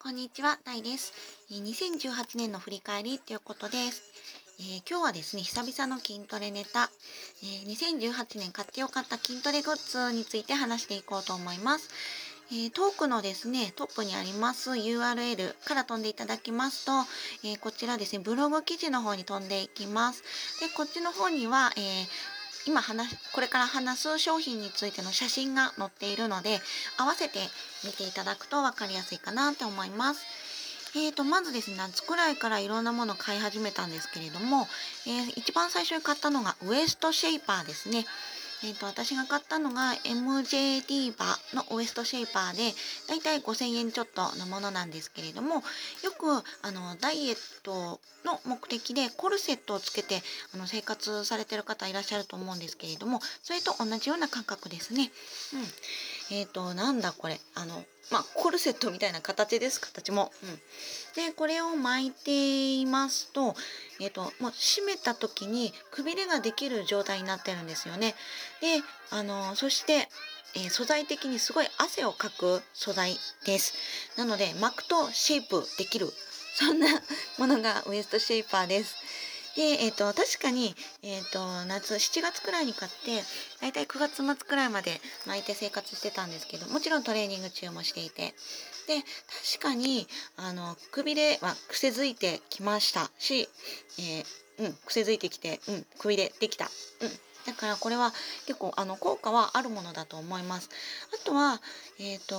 こんにちは、ダイです。2018年の振り返りということです。えー、今日はですね、久々の筋トレネタ、えー、2018年買ってよかった筋トレグッズについて話していこうと思います。えー、トークのですね、トップにあります URL から飛んでいただきますと、えこちらですね、ブログ記事の方に飛んでいきます。で、こっちの方には、え今話これから話す商品についての写真が載っているので合わせて見ていただくと分かりやすいかなと思います。えーと、まずですね夏くらいからいろんなものを買い始めたんですけれども、えー、一番最初に買ったのがウエストシェイパーですね。えーと、私が買ったのが MJD バーのウエストシェイパーでだいたい5000円ちょっとのものなんですけれどもよくあのダイエットの目的でコルセットをつけてあの生活されてる方いらっしゃると思うんですけれどもそれと同じような感覚ですね。うん、え、ー、となんだこれあのまあ、コルセットみたいな形です形も。うん、でこれを巻いていますと,、えーと、もう締めた時にくびれができる状態になってるんですよね。であのそして、えー、素材的にすごい汗をかく素材です。なので巻くとシェイプできるそんなものがウエストシェイパーです。で、えーと、確かに、えーと、夏7月くらいに買って大体9月末くらいまで巻いて生活してたんですけどもちろんトレーニング中もしていてで確かにあのくびれは癖づいてきましたし、えー、うん、癖づいてきて、うん、くびれできた。うんだからこれは結構あの効果はあるものだと思います。あとは、えっ、ー、と、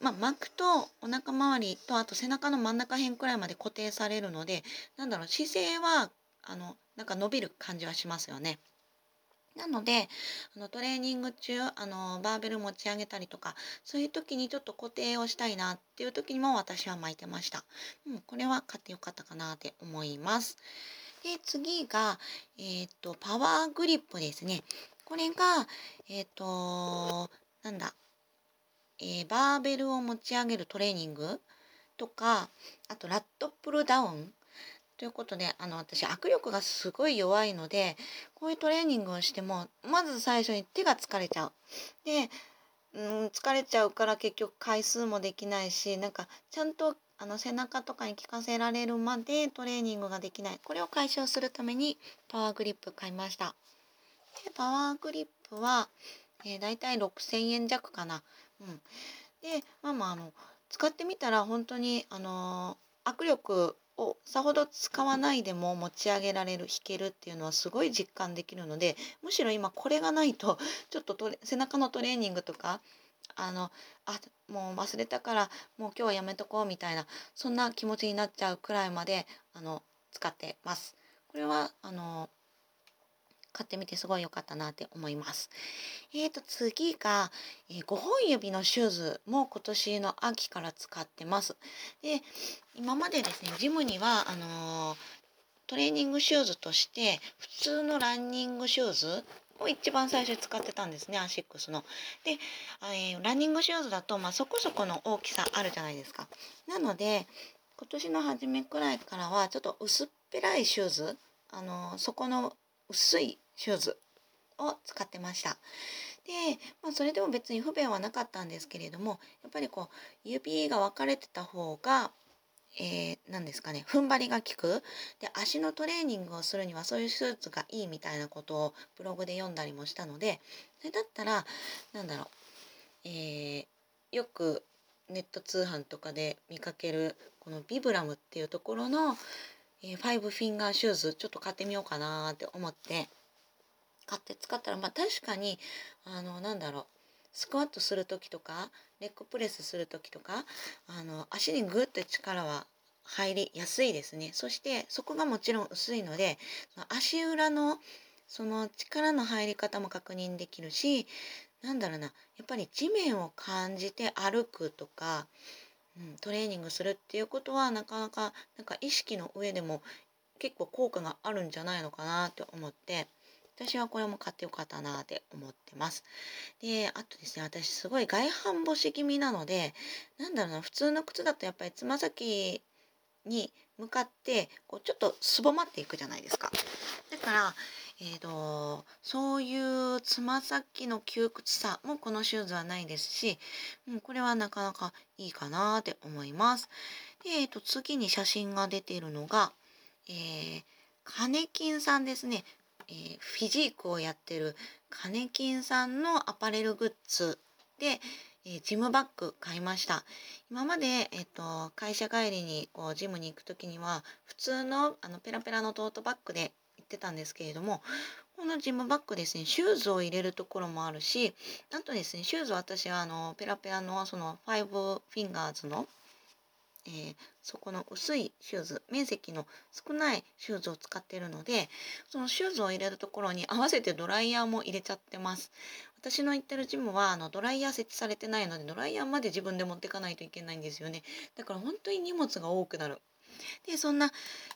まあ、巻くとお腹周りとあと背中の真ん中辺くらいまで固定されるので、なんだろう、姿勢はあのなんか伸びる感じはしますよね。なのであのトレーニング中あのバーベル持ち上げたりとかそういう時にちょっと固定をしたいなっていう時にも私は巻いてました。うん、これは買ってよかったかなって思います。で次が、えーと、パワーグリップですね。これが、えっ、となんだ、えー、バーベルを持ち上げるトレーニングとかあとラットプルダウンということであの私握力がすごい弱いのでこういうトレーニングをしてもまず最初に手が疲れちゃう。でうん疲れちゃうから結局回数もできないしなんかちゃんとあの背中とかに効かせられるまでトレーニングができないこれを解消するためにパワーグリップ買いました。でパワーグリップは、えー、大体6000円弱かな。うん、でまあまああの使ってみたら本当にあのー、握力をさほど使わないでも持ち上げられる弾けるっていうのはすごい実感できるのでむしろ今これがないと ちょっと背中のトレーニングとかあのあもう忘れたからもう今日はやめとこうみたいなそんな気持ちになっちゃうくらいまであの使ってます。これはあの買ってみてすごい良かったなって思います。えーと次が、えー、5本指のシューズも今年の秋から使ってます。で今までですねジムにはあのー、トレーニングシューズとして普通のランニングシューズを一番最初に使ってたんですねアシックスの。で、えー、ランニングシューズだと、まあ、そこそこの大きさあるじゃないですか。なので今年の初めくらいからはちょっと薄っぺらいシューズあの、そこの薄いシューズを使ってました。で、まあ、それでも別に不便はなかったんですけれどもやっぱりこう指が分かれてた方がえー、何ですかね踏ん張りが効くで足のトレーニングをするにはそういうスーツがいいみたいなことをブログで読んだりもしたのでそれだったらなんだろう、えー、よくネット通販とかで見かけるこのビブラムっていうところの、えー、ファイブフィンガーシューズちょっと買ってみようかなって思って買って使ったらまあ確かにあのなんだろうスクワットする時とかレッグプレスする時とかあの足にグッと力は入りやすいですね。そしてそこがもちろん薄いので足裏のその力の入り方も確認できるしなんだろうなやっぱり地面を感じて歩くとか、うん、トレーニングするっていうことはなかなかなんか意識の上でも結構効果があるんじゃないのかなって思って私はこれも買ってよかったなって思ってます。で、あとですね、私すごい外反母趾気味なので、なんだろうな、普通の靴だとやっぱりつま先に向かってこうちょっとすぼまっていくじゃないですか。だから、えーと、そういうつま先の窮屈さもこのシューズはないですし、うん、これはなかなかいいかなって思います。で、えーと、次に写真が出ているのが、えー、カネキンさんですね。えー、フィジークをやってるカネキンさんのアパレルグッズで、えー、ジムバッグ買いました。今まで、えっ、と、会社帰りにこうジムに行く時には普通のあのペラペラのトートバッグでってたんですけれどもこのジムバッグですねシューズを入れるところもあるしあとですねシューズ私はあのペラペラのそのファイブフィンガーズのえー、そこの薄いシューズ面積の少ないシューズを使っているのでそのシューズを入れるところに合わせてドライヤーも入れちゃってます。私の行ってるジムはあのドライヤー設置されてないのでドライヤーまで自分で持っていかないといけないんですよね。だから本当に荷物が多くなる。でそんな、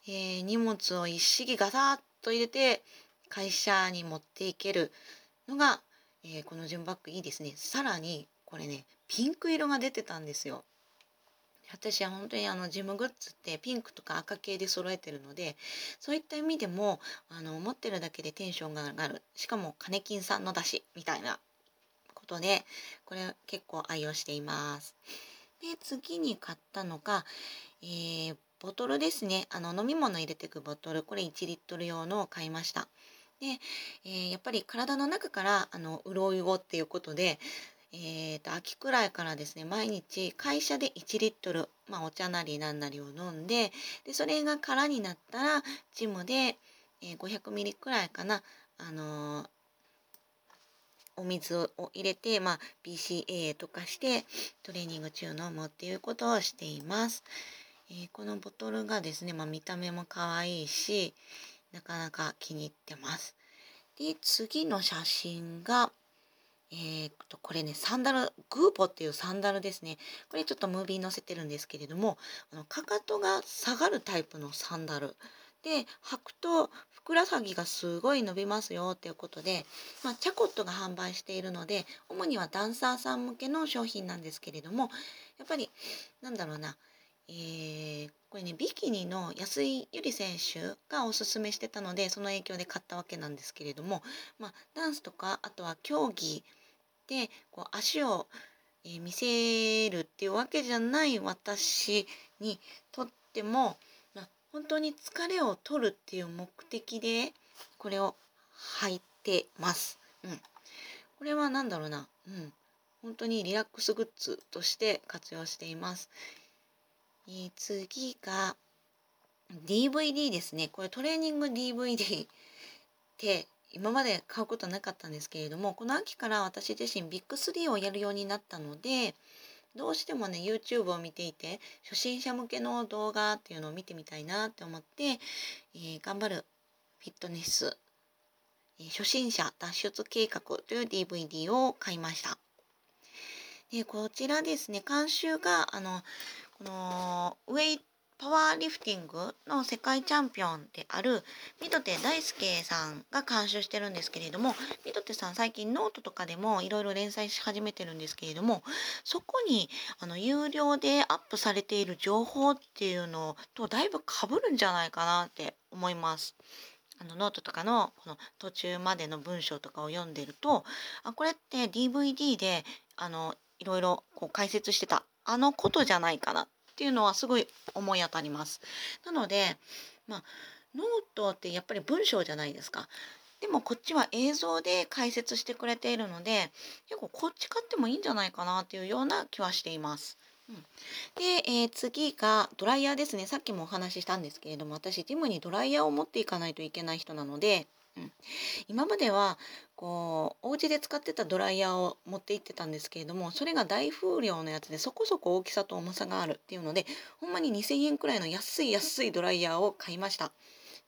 えー、荷物を一式ガサッと入れて会社に持っていけるのが、えー、このジムバッグいいですね。さらにこれねピンク色が出てたんですよ。私は本当にあのジムグッズってピンクとか赤系で揃えてるのでそういった意味でもあの持ってるだけでテンションが上がる。しかも金金さんのだしみたいなことでこれ結構愛用しています。で次に買ったのが、えー、ボトルですねあの飲み物入れていくボトルこれ1リットル用のを買いました。で、えー、やっぱり体の中からあの潤いをっていうことでえーと、秋くらいからですね毎日会社で1リットル、まあ、お茶なりなんなりを飲んででそれが空になったらジムで、えー、500ミリくらいかな、あのー、お水を入れて、まあ、BCA とかしてトレーニング中飲むっていうことをしています。えー、このボトルがですね、まあ、見た目も可愛いしなかなか気に入ってます。で次の写真がえー、とこれねサンダルグーポっていうサンダルですねこれちょっとムービー載せてるんですけれどもあのかかとが下がるタイプのサンダルで履くとふくらはぎがすごい伸びますよっていうことで、まあ、チャコットが販売しているので主にはダンサーさん向けの商品なんですけれどもやっぱりなんだろうなえー、これねビキニの安井ゆり選手がおすすめしてたのでその影響で買ったわけなんですけれども、まあ、ダンスとかあとは競技でこう足を、えー、見せるっていうわけじゃない私にとっても、まあ、本当に疲れを取るっていう目的でこれを履いてます。うん、これは何だろうな、うん、本当にリラックスグッズとして活用しています。えー、次が DVD ですね。これトレーニング DVD って今まで買うことなかったんですけれどもこの秋から私自身ビッグ3をやるようになったのでどうしてもね YouTube を見ていて初心者向けの動画っていうのを見てみたいなって思って、えー、頑張るフィットネス、えー、初心者脱出計画という DVD を買いました。でこちらですね監修があのこのウェイパワーリフティングの世界チャンピオンである三土手大介さんが監修してるんですけれども三土手さん最近ノートとかでもいろいろ連載し始めてるんですけれどもそこにあの有料でアップされている情報っていうのとだいぶかぶるんじゃないかなって思います。あのノートとかのこの途中までの文章とかを読んでるとあこれって DVD であのいろいろこう解説してたあのことじゃないかなっていうのはすごい思い当たります。なのでまあノートってやっぱり文章じゃないですか。でもこっちは映像で解説してくれているので結構こっち買ってもいいんじゃないかなっていうような気はしています。うん、で、えー、次がドライヤーですねさっきもお話ししたんですけれども私ジムにドライヤーを持っていかないといけない人なのでうん、今まではこうお家で使ってたドライヤーを持って行ってたんですけれどもそれが大風量のやつでそこそこ大きさと重さがあるっていうのでほんまに2,000円くらいの安い安いドライヤーを買いました。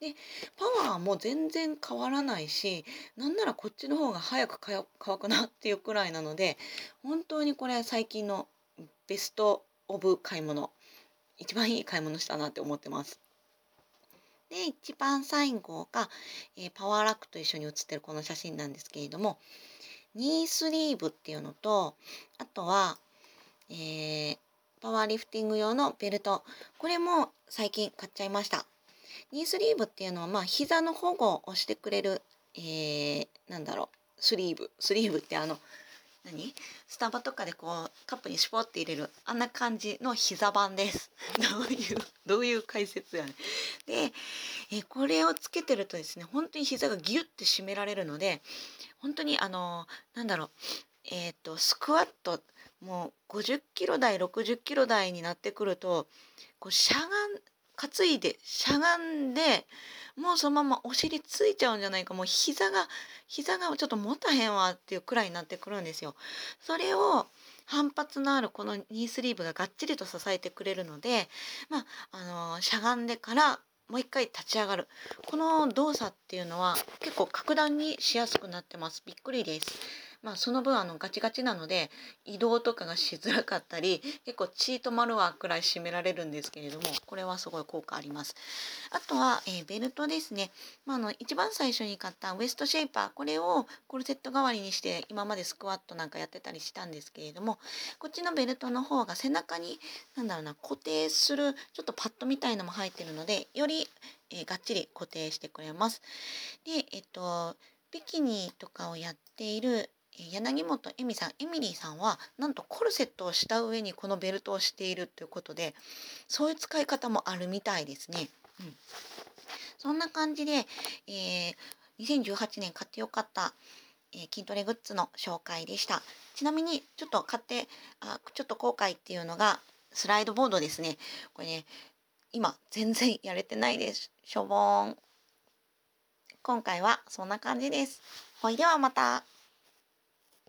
でパワーも全然変わらないしなんならこっちの方が早く乾くなっていうくらいなので本当にこれ最近のベストオブ買い物一番いい買い物したなって思ってます。で一番最後が、えー、パワーラックと一緒に写ってるこの写真なんですけれどもニースリーブっていうのとあとは、えー、パワーリフティング用のベルト。これも最近買っちゃいました。ニースリーブっていうのはまあ膝の保護をしてくれる、えー、なんだろうスリーブ。スリーブってあの何？スタバとかでこうカップにシュポって入れるあんな感じの膝版です。どういうどういう解説やねで、えこれをつけてるとですね本当に膝がギュッて締められるので本当にあのなんだろう。えっ、ー、とスクワットもう50キロ台60キロ台になってくるとこうしゃがん担いでしゃがんでもうそのままお尻ついちゃうんじゃないかもう膝が膝がちょっと持たへんわっていうくらいになってくるんですよ。それを反発のあるこのニースリーブががっちりと支えてくれるので、まあ、あのしゃがんでからもう一回立ち上がるこの動作っていうのは結構格段にしやすくなってますびっくりです。まあ、その分あのガチガチなので移動とかがしづらかったり結構血止まるわくらい締められるんですけれどもこれはすごい効果あります。あとは、えー、ベルトですね、まあ、の一番最初に買ったウエストシェイパーこれをコルセット代わりにして今までスクワットなんかやってたりしたんですけれどもこっちのベルトの方が背中になんだろうな固定するちょっとパッドみたいのも入ってるのでより、えー、がっちり固定してくれます。でえっとビキニとかをやっている柳本恵美さんエミリーさんはなんとコルセットをした上にこのベルトをしているということでそういう使い方もあるみたいですね。うん、そんな感じで、えー、2018年買ってよかった、えー、筋トレグッズの紹介でした。ちなみにちょっと買ってあちょっと後悔っていうのがスライドボードですね。これね今全然やれてないです。しょぼーん。今回はそんな感じです。ほいではまた。